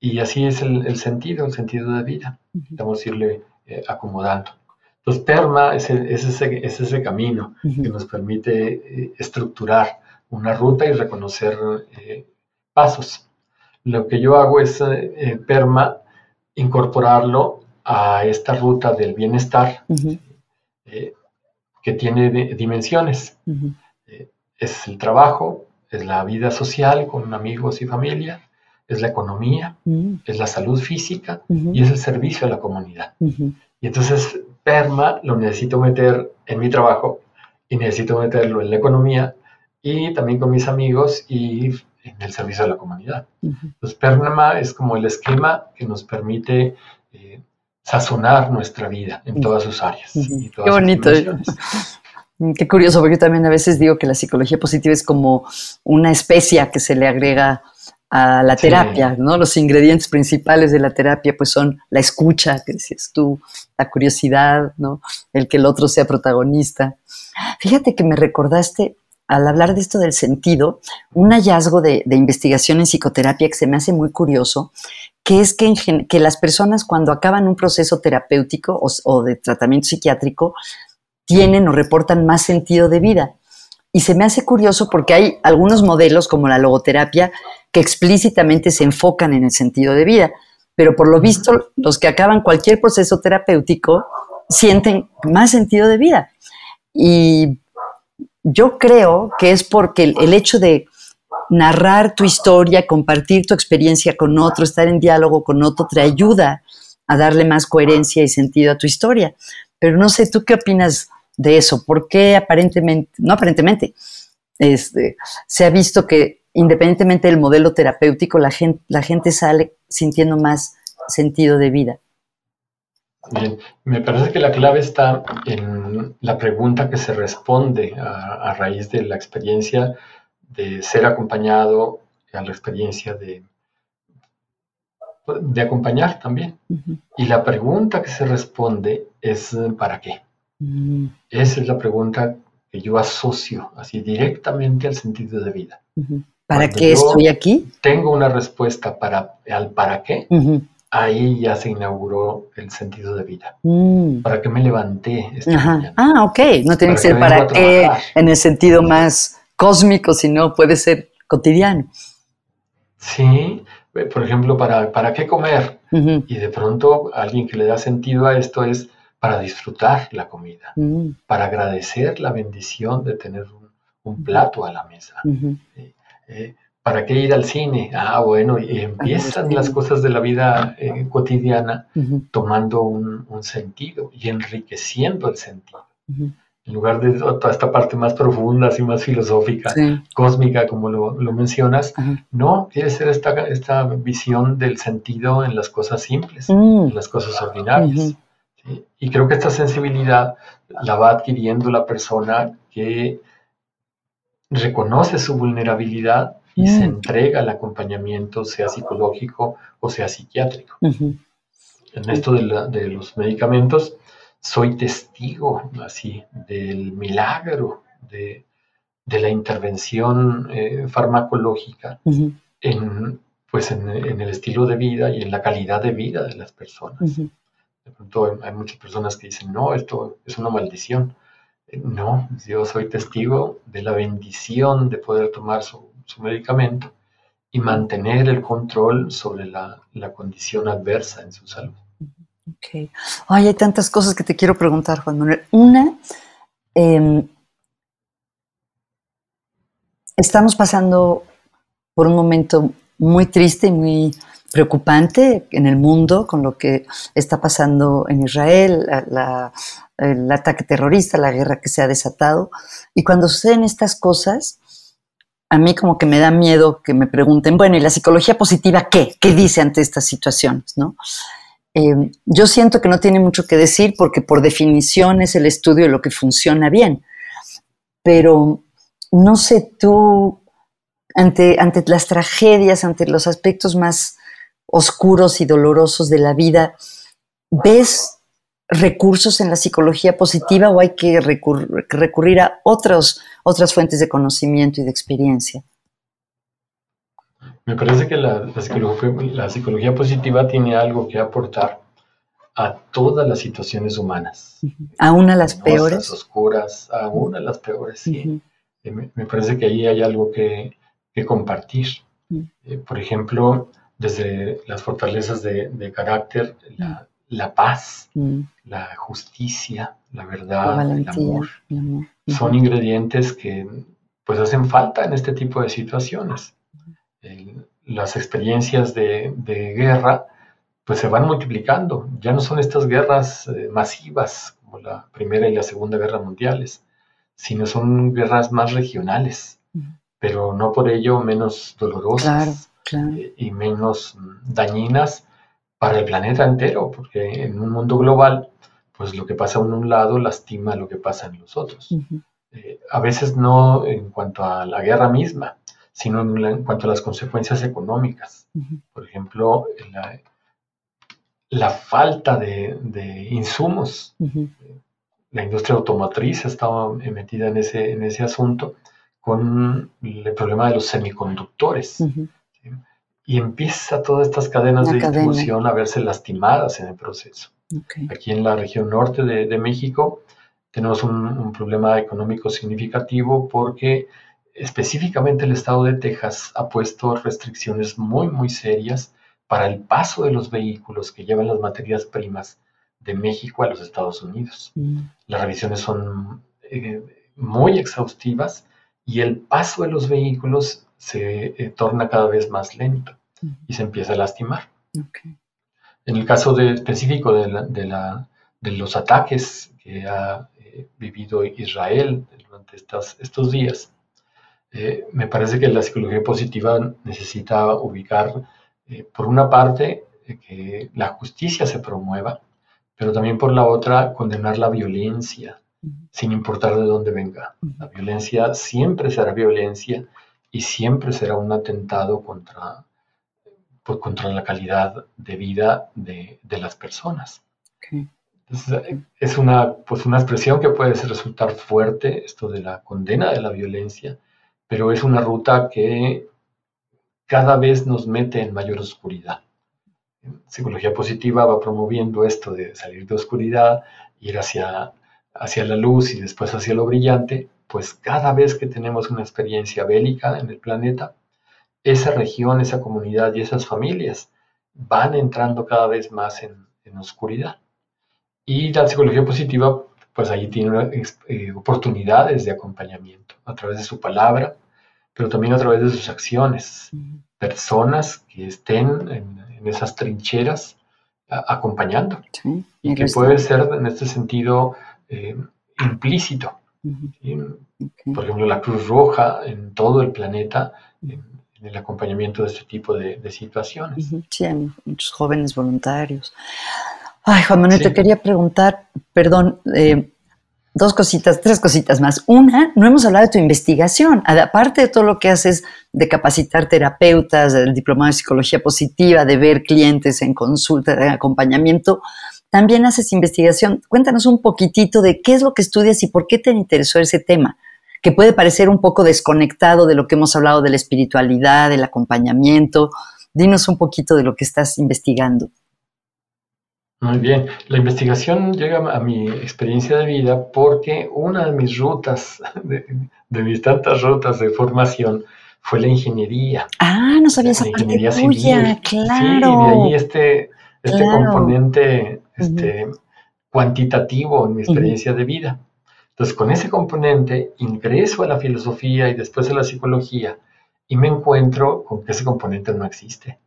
Y así es el, sentido, el sentido de vida. Vamos a irle eh, acomodando. Entonces, PERMA es, ese, ese, camino que nos permite eh, estructurar una ruta y reconocer eh, pasos. Lo que yo hago es eh, PERMA incorporarlo a esta ruta del bienestar que tiene dimensiones. es el trabajo, es la vida social con amigos y familia, es la economía, es la salud física y es el servicio a la comunidad. Y entonces PERMA lo necesito meter en mi trabajo y necesito meterlo en la economía y también con mis amigos y en el servicio a la comunidad. Entonces, PERMA es como el esquema que nos permite eh, sazonar nuestra vida en todas sus áreas. Qué bonito. Qué curioso, porque yo también a veces digo que la psicología positiva es como una especia que se le agrega a la terapia, ¿no? Los ingredientes principales de la terapia pues son la escucha, que decías tú, la curiosidad, ¿no? El que el otro sea protagonista. Fíjate que me recordaste al hablar de esto del sentido, un hallazgo de, investigación en psicoterapia que se me hace muy curioso, que es que, que las personas cuando acaban un proceso terapéutico o de tratamiento psiquiátrico tienen o reportan más sentido de vida. Y se me hace curioso porque hay algunos modelos como la logoterapia que explícitamente se enfocan en el sentido de vida, pero por lo visto los que acaban cualquier proceso terapéutico sienten más sentido de vida. Y yo creo que es porque el, hecho de narrar tu historia, compartir tu experiencia con otro, estar en diálogo con otro, te ayuda a darle más coherencia y sentido a tu historia. Pero no sé, ¿tú qué opinas de eso? Porque aparentemente, no aparentemente, este, se ha visto que independientemente del modelo terapéutico, la gente, la gente sale sintiendo más sentido de vida. Bien, me parece que la clave está en la pregunta que se responde a, raíz de la experiencia de ser acompañado, a la experiencia de, de acompañar también. Y la pregunta que se responde es ¿para qué? Mm. Esa es la pregunta que yo asocio así directamente al sentido de vida. ¿Para qué estoy aquí? Tengo una respuesta para al para qué. ahí ya se inauguró el sentido de vida. Mm. ¿Para qué me levanté esta mañana? Ah, ok. No tiene que ser para qué en el sentido más cósmico, sino puede ser cotidiano. Sí, por ejemplo, ¿para, para qué comer? Y de pronto alguien que le da sentido a esto es para disfrutar la comida, mm. para agradecer la bendición de tener un, plato a la mesa. Eh, ¿Para qué ir al cine? Ah, bueno, y empiezan las cosas de la vida eh, cotidiana tomando un, sentido y enriqueciendo el sentido. En lugar de toda esta parte más profunda, así más filosófica, cósmica, como lo, mencionas, no, quiere ser esta, esta visión del sentido en las cosas simples, mm. en las cosas ordinarias. Y creo que esta sensibilidad la va adquiriendo la persona que reconoce su vulnerabilidad y se mm. entrega al acompañamiento, sea psicológico o sea psiquiátrico. En esto de, los medicamentos, soy testigo así del milagro de, la intervención eh, farmacológica en, pues en, el estilo de vida y en la calidad de vida de las personas. De pronto hay muchas personas que dicen, no, esto es una maldición. No, yo soy testigo de la bendición de poder tomar su, medicamento y mantener el control sobre la, condición adversa en su salud. Ok. hay tantas cosas que te quiero preguntar, Juan Manuel. Una, em, estamos pasando por un momento muy triste y muy preocupante en el mundo con lo que está pasando en Israel, el ataque terrorista, la guerra que se ha desatado. Y cuando suceden estas cosas, a mí como que me da miedo que me pregunten, bueno, ¿y la psicología positiva qué? ¿Qué dice ante estas situaciones? ¿no? Eh, yo siento que no tiene mucho que decir porque por definición es el estudio de lo que funciona bien. Pero no sé tú, ante, ante las tragedias, ante los aspectos más oscuros y dolorosos de la vida, ¿ves recursos en la psicología positiva o hay que recurrir a otras fuentes de conocimiento y de experiencia? Me parece que la, psicología, positiva tiene algo que aportar a todas las situaciones humanas. Aún a las peores. oscuras, aún a las peores, sí. Eh, me, parece que ahí hay algo que, compartir. Eh, por ejemplo, desde las fortalezas de, carácter, la, paz, mm. la justicia, la verdad, el, amor, son ingredientes que pues hacen falta en este tipo de situaciones. Las experiencias de, guerra pues se van multiplicando. Ya no son estas guerras eh, masivas como la Primera y la Segunda Guerra Mundiales, sino son guerras más regionales, pero no por ello menos dolorosas y menos dañinas para el planeta entero, porque en un mundo global, pues lo que pasa en un lado lastima lo que pasa en los otros. Eh, a veces no en cuanto a la guerra misma, sino en, cuanto a las consecuencias económicas. Por ejemplo, la, falta de, insumos. La industria automotriz estaba metida en ese, en ese asunto con el problema de los semiconductores y empieza todas estas cadenas de distribución a verse lastimadas en el proceso. Aquí en la región norte de, México tenemos un, problema económico significativo porque específicamente el estado de Texas ha puesto restricciones muy, muy serias para el paso de los vehículos que llevan las materias primas de México a los Estados Unidos. Mm. Las revisiones son eh, muy exhaustivas y el paso de los vehículos se eh, torna cada vez más lento y se empieza a lastimar. En el caso de, específico de, los ataques que ha eh, vivido Israel durante estos días, eh, me parece que la psicología positiva necesita ubicar, por una parte, que la justicia se promueva, pero también por la otra, condenar la violencia, sin importar de dónde venga. La violencia siempre será violencia y siempre será un atentado contra, pues, contra la calidad de vida de, las personas. es una, pues una expresión que puede resultar fuerte, esto de la condena de la violencia, pero es una ruta que cada vez nos mete en mayor oscuridad. psicología positiva va promoviendo esto de salir de oscuridad, ir hacia, hacia la luz y después hacia lo brillante, pues cada vez que tenemos una experiencia bélica en el planeta, esa región, esa comunidad y esas familias van entrando cada vez más en, oscuridad. Y la psicología positiva, pues ahí tiene eh, oportunidades de acompañamiento a través de su palabra, pero también a través de sus acciones. Personas que estén en, esas trincheras acompañando. y que puede ser en este sentido eh, implícito. Por ejemplo, la Cruz Roja en todo el planeta, en, el acompañamiento de este tipo de, situaciones. Sí, hay muchos jóvenes voluntarios. Ay, Juan Manuel, te quería preguntar, perdón, eh, dos cositas, tres cositas más. Una, no hemos hablado de tu investigación. Aparte de todo lo que haces de capacitar terapeutas, del diplomado de psicología positiva, de ver clientes en consulta, de acompañamiento, también haces investigación. Cuéntanos un poquitito de qué es lo que estudias y por qué te interesó ese tema, que puede parecer un poco desconectado de lo que hemos hablado de la espiritualidad, del acompañamiento. Dinos un poquito de lo que estás investigando. Muy bien, la investigación llega a mi experiencia de vida porque una de mis rutas, de, mis tantas rutas de formación, fue la ingeniería. Ah, no sabía esa ingeniería tuya, claro. Sí, de ahí este, este componente este, cuantitativo en mi experiencia de vida. Entonces, con ese componente ingreso a la filosofía y después a la psicología y me encuentro con que ese componente no existe.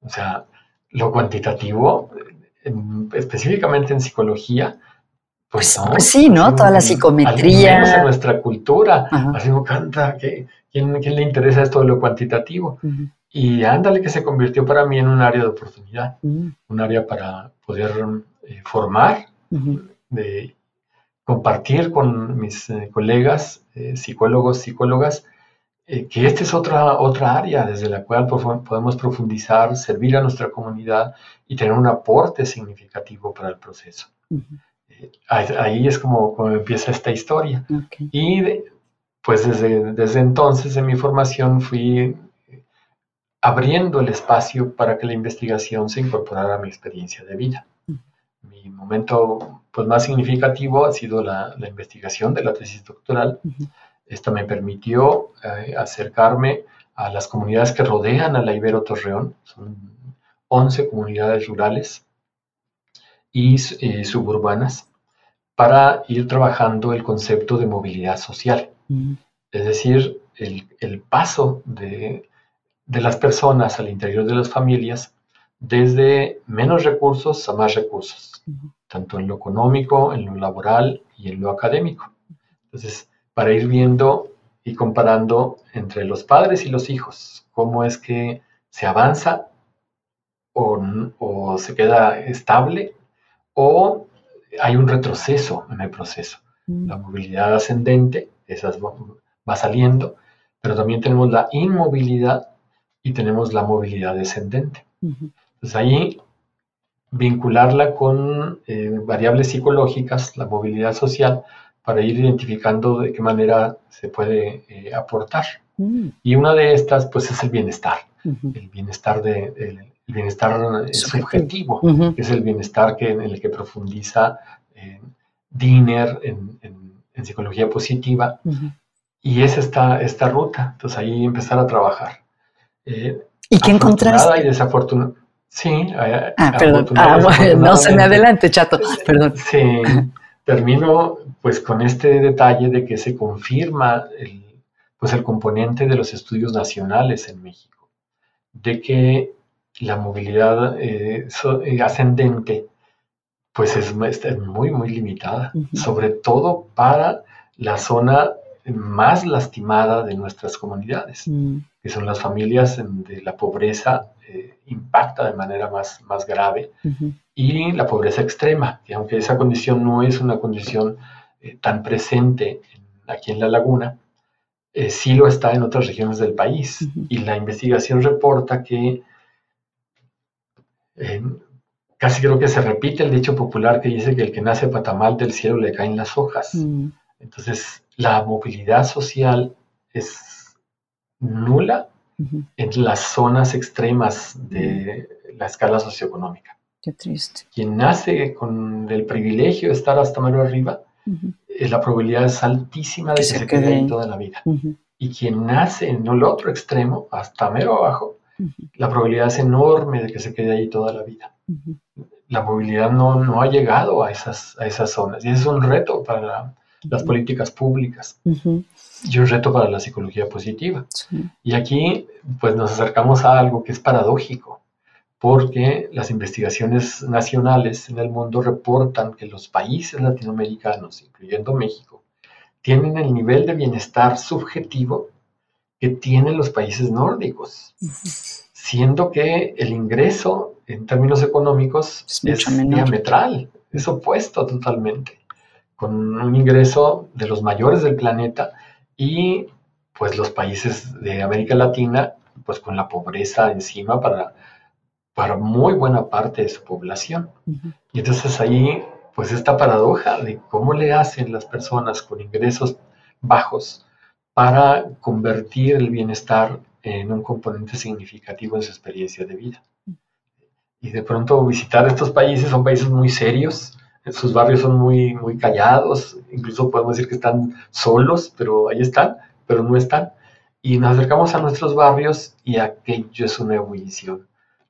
O sea, lo cuantitativo específicamente en psicología, pues, pues, pues sí, ¿no? Toda la psicometría. en nuestra cultura. Así como canta, ¿quién, le interesa esto de lo cuantitativo? Y ándale que se convirtió para mí en un área de oportunidad, un área para poder eh, formar, de compartir con mis eh, colegas, eh, psicólogos, psicólogas, que esta es otra, otra área desde la cual podemos profundizar, servir a nuestra comunidad y tener un aporte significativo para el proceso. Eh, ahí es como, como, empieza esta historia. Y pues desde, desde entonces en mi formación fui abriendo el espacio para que la investigación se incorporara a mi experiencia de vida. Mi momento pues, más significativo ha sido la, la investigación de la tesis doctoral. Esto me permitió eh, acercarme a las comunidades que rodean a la Ibero Torreón. Son 11 comunidades rurales y eh, suburbanas para ir trabajando el concepto de movilidad social. Mm. Es decir, el, paso de, las personas al interior de las familias desde menos recursos a más recursos, tanto en lo económico, en lo laboral y en lo académico. Entonces, para ir viendo y comparando entre los padres y los hijos, cómo es que se avanza o, se queda estable o hay un retroceso en el proceso. Mm. La movilidad ascendente, esa va saliendo, pero también tenemos la inmovilidad y tenemos la movilidad descendente. Entonces ahí vincularla con eh, variables psicológicas, la movilidad social, para ir identificando de qué manera se puede eh, aportar. Mm. Y una de estas, pues, es el bienestar, el bienestar de, bienestar eh, subjetivo, que es el bienestar que, en el que profundiza eh, Diner en, psicología positiva. Y es esta, esta ruta. Entonces ahí empezar a trabajar. ¿Y qué encontraste? Y desafortunada. Sí, ah, perdón. Ah, no se me adelante, chato. Perdón. Sí, termino pues con este detalle de que se confirma el, pues el componente de los estudios nacionales en México, de que la movilidad eh, eh, ascendente pues es, muy, muy limitada, sobre todo para la zona más lastimada de nuestras comunidades, mm. que son las familias donde la pobreza eh, impacta de manera más, más grave y la pobreza extrema, que aunque esa condición no es una condición eh, tan presente aquí en la laguna, eh, sí lo está en otras regiones del país. Y la investigación reporta que eh, casi creo que se repite el dicho popular que dice que el que nace patamal del cielo le caen las hojas. Mm. Entonces, la movilidad social es nula en las zonas extremas de la escala socioeconómica. Qué triste. Quien nace con el privilegio de estar hasta mero arriba, la probabilidad es altísima de que, se, quede ahí toda la vida. Y quien nace en el otro extremo, hasta mero abajo, la probabilidad es enorme de que se quede ahí toda la vida. La movilidad no, no, ha llegado a esas, a esas zonas. Y ese es un reto para las políticas públicas. Y un reto para la psicología positiva. Y aquí pues nos acercamos a algo que es paradójico porque las investigaciones nacionales en el mundo reportan que los países latinoamericanos, incluyendo México, tienen el nivel de bienestar subjetivo que tienen los países nórdicos, siendo que el ingreso en términos económicos es, diametral, es opuesto totalmente, con un ingreso de los mayores del planeta y pues los países de América Latina pues con la pobreza encima para, para muy buena parte de su población. Y entonces ahí pues esta paradoja de cómo le hacen las personas con ingresos bajos para convertir el bienestar en un componente significativo en su experiencia de vida. Y de pronto visitar estos países, son países muy serios, sus barrios son muy, muy callados, incluso podemos decir que están solos, pero ahí están, pero no están. Y nos acercamos a nuestros barrios y aquello es una ebullición.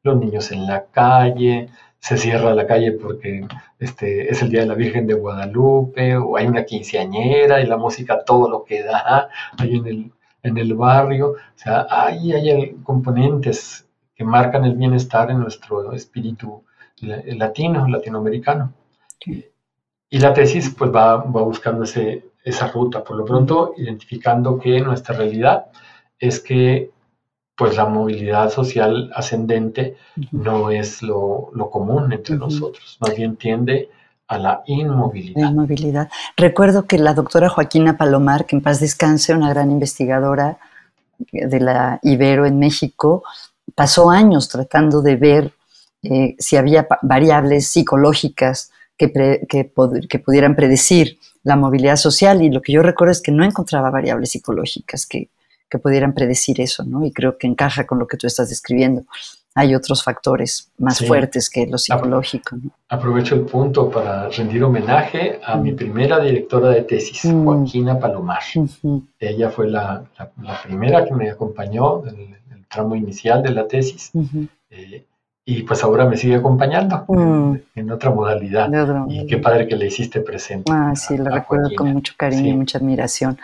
Los niños en la calle, se cierra la calle porque este, es el Día de la Virgen de Guadalupe, o hay una quinceañera y la música todo lo que da ahí en el, en el barrio. O sea, ahí hay componentes que marcan el bienestar en nuestro espíritu latino, latinoamericano. Y la tesis pues va, va buscando ese, esa ruta, por lo pronto identificando que nuestra realidad es que pues la movilidad social ascendente no es lo, común entre nosotros, más bien tiende a la inmovilidad. inmovilidad. Recuerdo que la doctora Joaquina Palomar, que en paz descanse, una gran investigadora de la Ibero en México, pasó años tratando de ver eh, si había variables psicológicas que, que, pudieran predecir la movilidad social y lo que yo recuerdo es que no encontraba variables psicológicas que, que pudieran predecir eso, ¿no? Y creo que encaja con lo que tú estás describiendo. Hay otros factores más fuertes que lo psicológico. ¿no? Aprovecho el punto para rendir homenaje a mi primera directora de tesis, mm. Joaquina Palomar. Ella fue la, la, primera que me acompañó en el, tramo inicial de la tesis y pues ahora me sigue acompañando en, mm. otra modalidad. y qué padre que le hiciste presente. Ah, sí, lo recuerdo con mucho cariño y mucha admiración.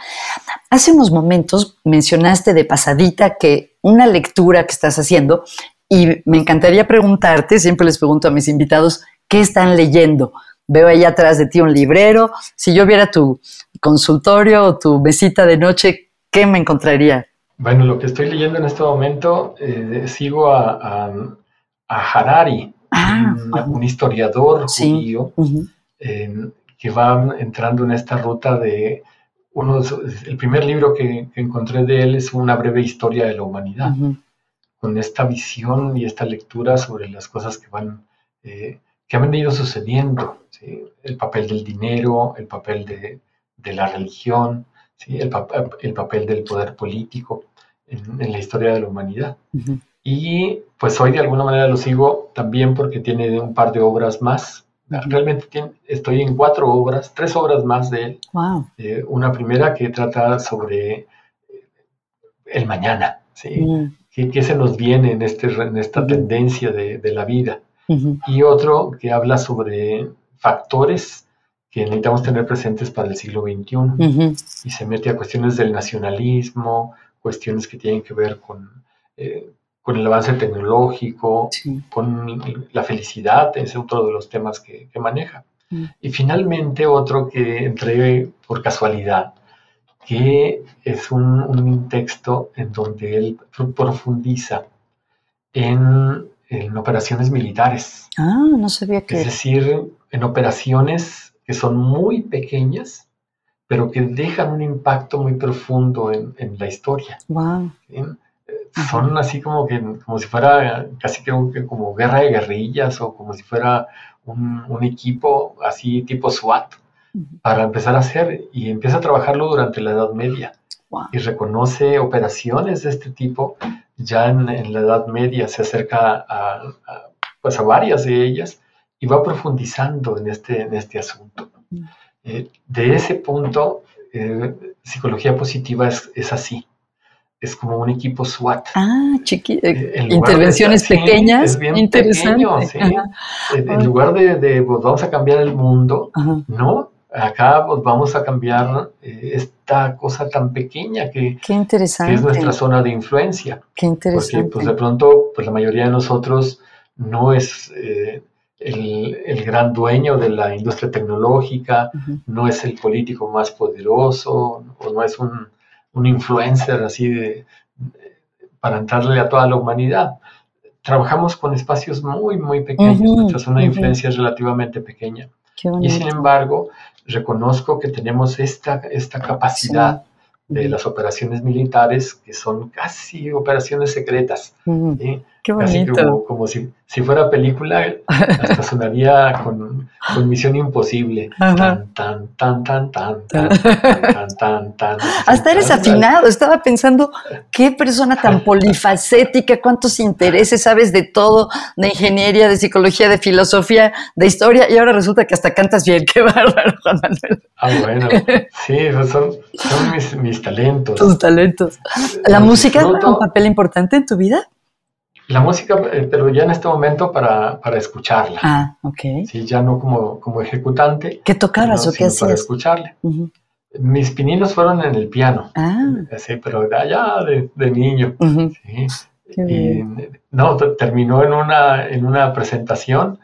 Hace unos momentos mencionaste de pasadita que una lectura que estás haciendo, y me encantaría preguntarte, siempre les pregunto a mis invitados, ¿qué están leyendo? Veo ahí atrás de ti un librero. Si yo viera tu consultorio o tu mesita de noche, ¿qué me encontraría? Bueno, lo que estoy leyendo en este momento, eh, sigo a a Harari, ah, un, historiador judío, que va entrando en esta ruta de uno, el primer libro que, encontré de él es una breve historia de la humanidad, con esta visión y esta lectura sobre las cosas que van, eh, que han venido sucediendo, el papel del dinero, el papel de, la religión, el, el, papel del poder político en, la historia de la humanidad. Y pues hoy de alguna manera lo sigo también porque tiene un par de obras más. Realmente estoy en cuatro obras, tres obras más de él. Eh, una primera que trata sobre el mañana, ¿sí? Mm. ¿Qué, se nos viene en, este, en esta tendencia de, la vida? Y otro que habla sobre factores que necesitamos tener presentes para el siglo XXI. Y se mete a cuestiones del nacionalismo, cuestiones que tienen que ver con eh, con el avance tecnológico, con la felicidad, es otro de los temas que, maneja. Mm. Y finalmente otro que entré por casualidad, que es un, texto en donde él profundiza en, operaciones militares. Ah, no sabía que... Es decir, en operaciones que son muy pequeñas, pero que dejan un impacto muy profundo en, la historia. Wow son así como que como si fuera casi que como guerra de guerrillas o como si fuera un, equipo así tipo SWAT para empezar a hacer y empieza a trabajarlo durante la Edad Media. Y reconoce operaciones de este tipo. Ya en, la Edad Media se acerca a, pues a varias de ellas y va profundizando en este, en este asunto. Eh, de ese punto, eh, psicología positiva es, es, así. Es como un equipo SWAT. Ah, chiqui, eh, intervenciones pequeñas. es bien Pequeño, ¿sí? En, lugar de, de pues, vamos a cambiar el mundo, no, acá pues, vamos a cambiar esta cosa tan pequeña que, interesante. es nuestra zona de influencia. Qué interesante. Porque pues de pronto pues la mayoría de nosotros no es el, gran dueño de la industria tecnológica, no es el político más poderoso, o no es un, influencer así de, para entrarle a toda la humanidad. Trabajamos con espacios muy, muy pequeños, nuestra zona de influencia es relativamente pequeña. Y sin embargo, reconozco que tenemos esta, esta capacidad de las operaciones militares, que son casi operaciones secretas. Qué bonito. como, si, si, fuera película, hasta sonaría con, con Misión Imposible. Tan, tan, tan, tan, tan, tan, tan, tan, tan. Hasta eres afinado. Estaba pensando, qué persona tan polifacética, cuántos intereses, sabes de todo, de ingeniería, de psicología, de filosofía, de historia, y ahora resulta que hasta cantas bien. Qué bárbaro, Juan Manuel. Ah, bueno. Sí, son, son mis, mis talentos. Tus talentos. ¿La música juega un papel importante en tu vida? La música, eh, pero ya en este momento para, para escucharla. Ah, ok. Sí, ya no como, como ejecutante. ¿Qué tocabas o qué hacías? Para escucharle. Mis pininos fueron en el piano. Ah. Sí, pero allá de, de niño. sí. Y, no, terminó en una, en una presentación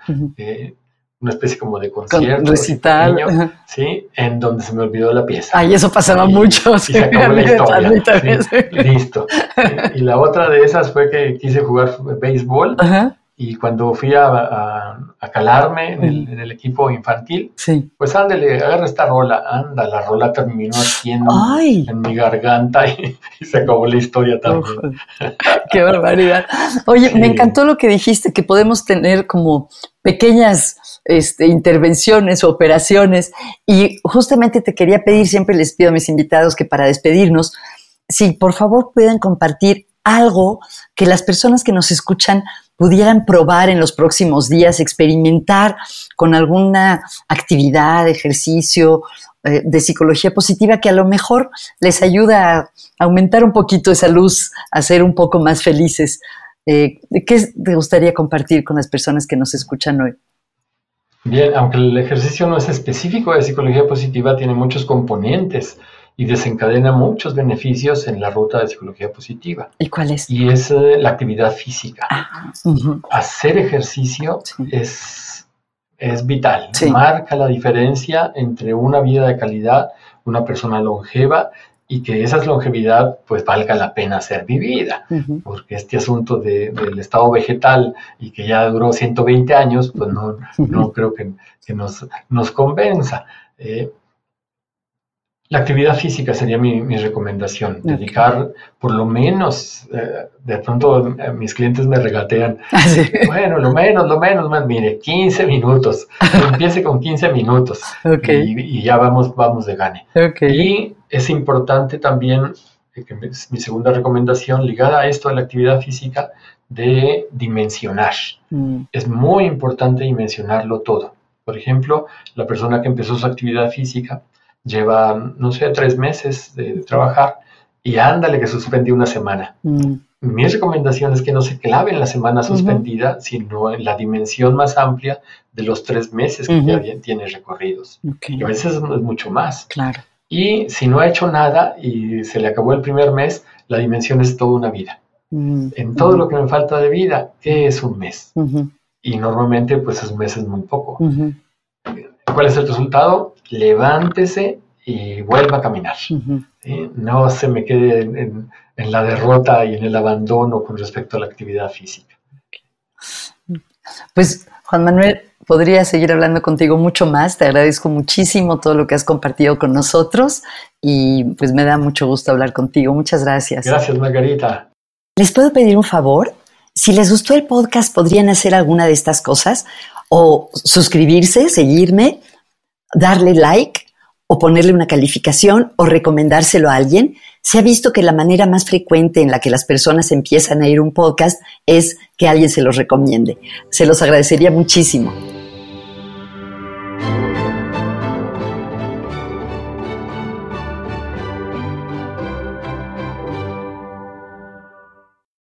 una especie como de concierto. recital. sí, en donde se me olvidó la pieza. Ay, eso pasaba mucho. Y se acabó la historia. listo. y la otra de esas fue que quise jugar béisbol. Y cuando fui a, calarme en el, equipo infantil, pues ándale, agarra esta rola, anda, la rola terminó haciendo en mi garganta y, se acabó la historia también. qué barbaridad. Oye, me encantó lo que dijiste, que podemos tener como pequeñas este, intervenciones o operaciones. Y justamente te quería pedir, siempre les pido a mis invitados que para despedirnos, si por favor pueden compartir algo que las personas que nos escuchan pudieran probar en los próximos días, experimentar con alguna actividad, ejercicio eh, de psicología positiva que a lo mejor les ayuda a aumentar un poquito esa luz, a ser un poco más felices. Eh, ¿Qué te gustaría compartir con las personas que nos escuchan hoy? Bien, aunque el ejercicio no es específico de psicología positiva, tiene muchos componentes y desencadena muchos beneficios en la ruta de psicología positiva. ¿Y cuál es? Y es eh, la actividad física. Ah, Hacer ejercicio es, es vital, marca la diferencia entre una vida de calidad, una persona longeva y que esa longevidad pues valga la pena ser vivida, porque este asunto del estado vegetal y que ya duró 120 años, pues no, no creo que, nos, nos convenza. Eh, la actividad física sería mi, recomendación, dedicar por lo menos, eh, de pronto eh, mis clientes me regatean, ah, bueno, lo menos, lo menos, man, mire, 15 minutos, empiece con 15 minutos y, ya vamos, vamos de gane. Y es importante también, eh, que mi segunda recomendación ligada a esto, a la actividad física, de dimensionar. Mm. Es muy importante dimensionarlo todo. Por ejemplo, la persona que empezó su actividad física, lleva, no sé, tres meses de trabajar y ándale que suspendió una semana. Mm. Mi recomendación es que no se clave en la semana suspendida, sino en la dimensión más amplia de los tres meses que ya bien tiene recorridos. Y a veces es mucho más. Claro. Y si no ha hecho nada y se le acabó el primer mes, la dimensión es toda una vida. Mm. En todo lo que me falta de vida, ¿qué es un mes? Y normalmente, pues es un mes es muy poco. ¿Cuál es el resultado? Levántese y vuelva a caminar. No se me quede en, la derrota y en el abandono con respecto a la actividad física. Pues Juan Manuel, podría seguir hablando contigo mucho más. Te agradezco muchísimo todo lo que has compartido con nosotros y pues me da mucho gusto hablar contigo. Muchas gracias. Gracias, Margarita. ¿Les puedo pedir un favor? Si les gustó el podcast, ¿podrían hacer alguna de estas cosas? O suscribirse, seguirme, darle like o ponerle una calificación o recomendárselo a alguien, se ha visto que la manera más frecuente en la que las personas empiezan a ir un podcast es que alguien se los recomiende. Se los agradecería muchísimo.